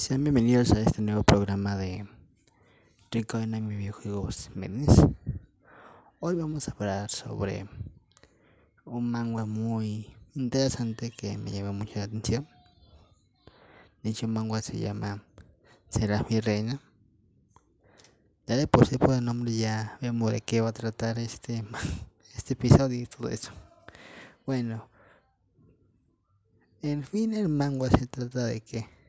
Sean bienvenidos a este nuevo programa de Rico en mi videojuegos Menes. Hoy vamos a hablar sobre un manga muy interesante que me llamó mucho la atención. Dicho manga se llama Serás mi reina. Dale por sí por el nombre ya vemos de qué va a tratar este, este episodio y todo eso. Bueno, en fin el manga se trata de que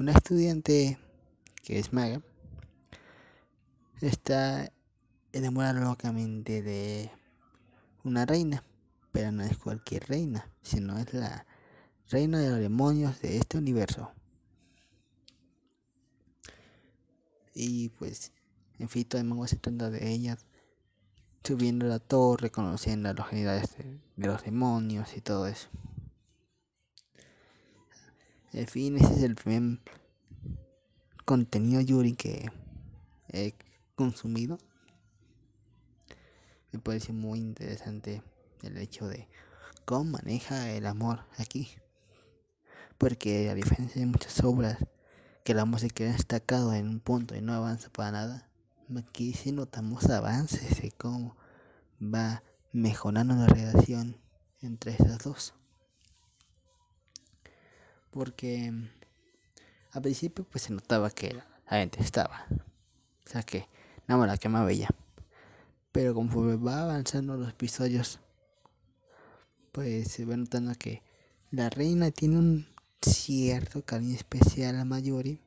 una estudiante que es maga está enamorada locamente de una reina, pero no es cualquier reina, sino es la reina de los demonios de este universo. Y pues, en fin, todo el manga se trata de ella subiendo la torre, conociendo a los generales de, de los demonios y todo eso. En fin, ese es el primer contenido Yuri que he consumido. Me parece muy interesante el hecho de cómo maneja el amor aquí. Porque a diferencia de muchas obras que el amor se queda destacado en un punto y no avanza para nada, aquí sí notamos avances de cómo va mejorando la relación entre estas dos porque al principio pues se notaba que la gente estaba, o sea que nada más la que más bella, pero conforme va avanzando los episodios, pues se va notando que la reina tiene un cierto cariño especial a Mayori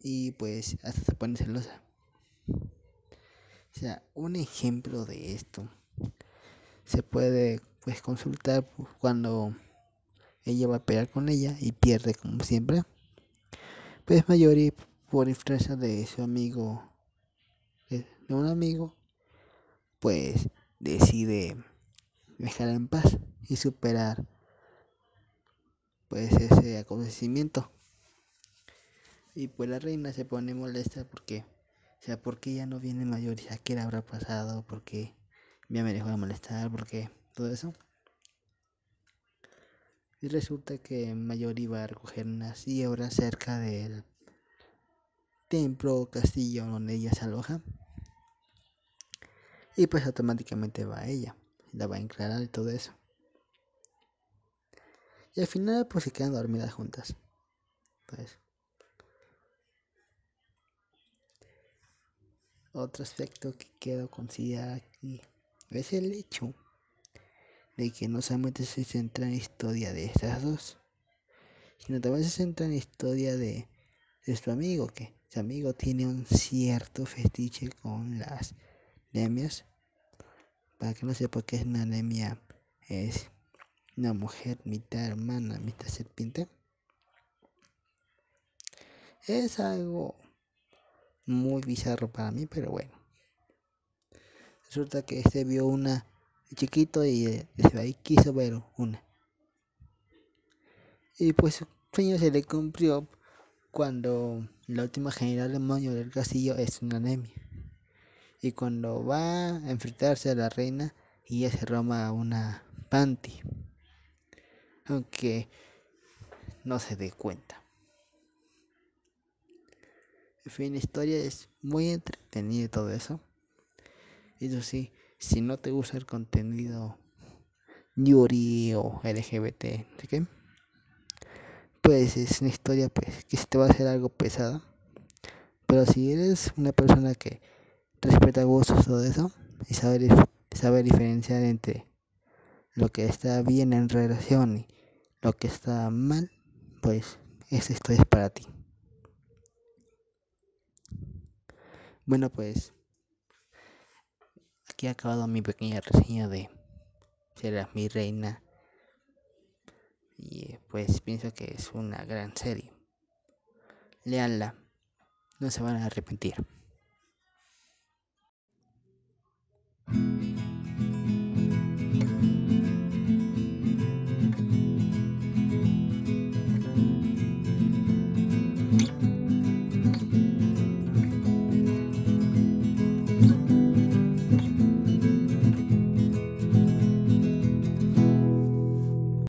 y pues hasta se pone celosa. O sea, un ejemplo de esto se puede pues consultar cuando ella va a pelear con ella y pierde como siempre. Pues Mayori por influencia de su amigo, de un amigo, pues decide dejarla en paz y superar pues ese acontecimiento. Y pues la reina se pone molesta porque, o sea, ¿por qué ya no viene mayor? ¿Ya qué le habrá pasado? ¿Por qué ya me dejó de molestar? ¿Por qué? Todo eso. Y resulta que Mayor iba a recoger una siembra cerca del templo o castillo donde ella se aloja. Y pues automáticamente va a ella. La va a enclarar y todo eso. Y al final pues se quedan dormidas juntas. Pues. Otro aspecto que quiero considerar aquí es el hecho de que no solamente se centra en la historia de estas dos, sino también se centra en la historia de, de su amigo, que su amigo tiene un cierto fetiche con las nemias. Para que no sepa qué es una anemia, es una mujer mitad hermana, mitad serpiente. Es algo muy bizarro para mí, pero bueno. Resulta que este vio una chiquito y desde ahí quiso ver una. Y pues su sueño se le cumplió cuando la última general demonio del castillo es una anemia. Y cuando va a enfrentarse a la reina, y se roma una panty. Aunque no se dé cuenta. En fin, la historia es muy entretenida y todo eso. Eso sí, si no te gusta el contenido Yuri o LGBT, qué? Pues es una historia pues que te va a hacer algo pesada. Pero si eres una persona que respeta gustos todo eso y sabe, sabe diferenciar entre lo que está bien en relación y lo que está mal, pues esta historia es para ti. Bueno, pues aquí ha acabado mi pequeña reseña de Serás mi reina. Y pues pienso que es una gran serie. Leanla, no se van a arrepentir.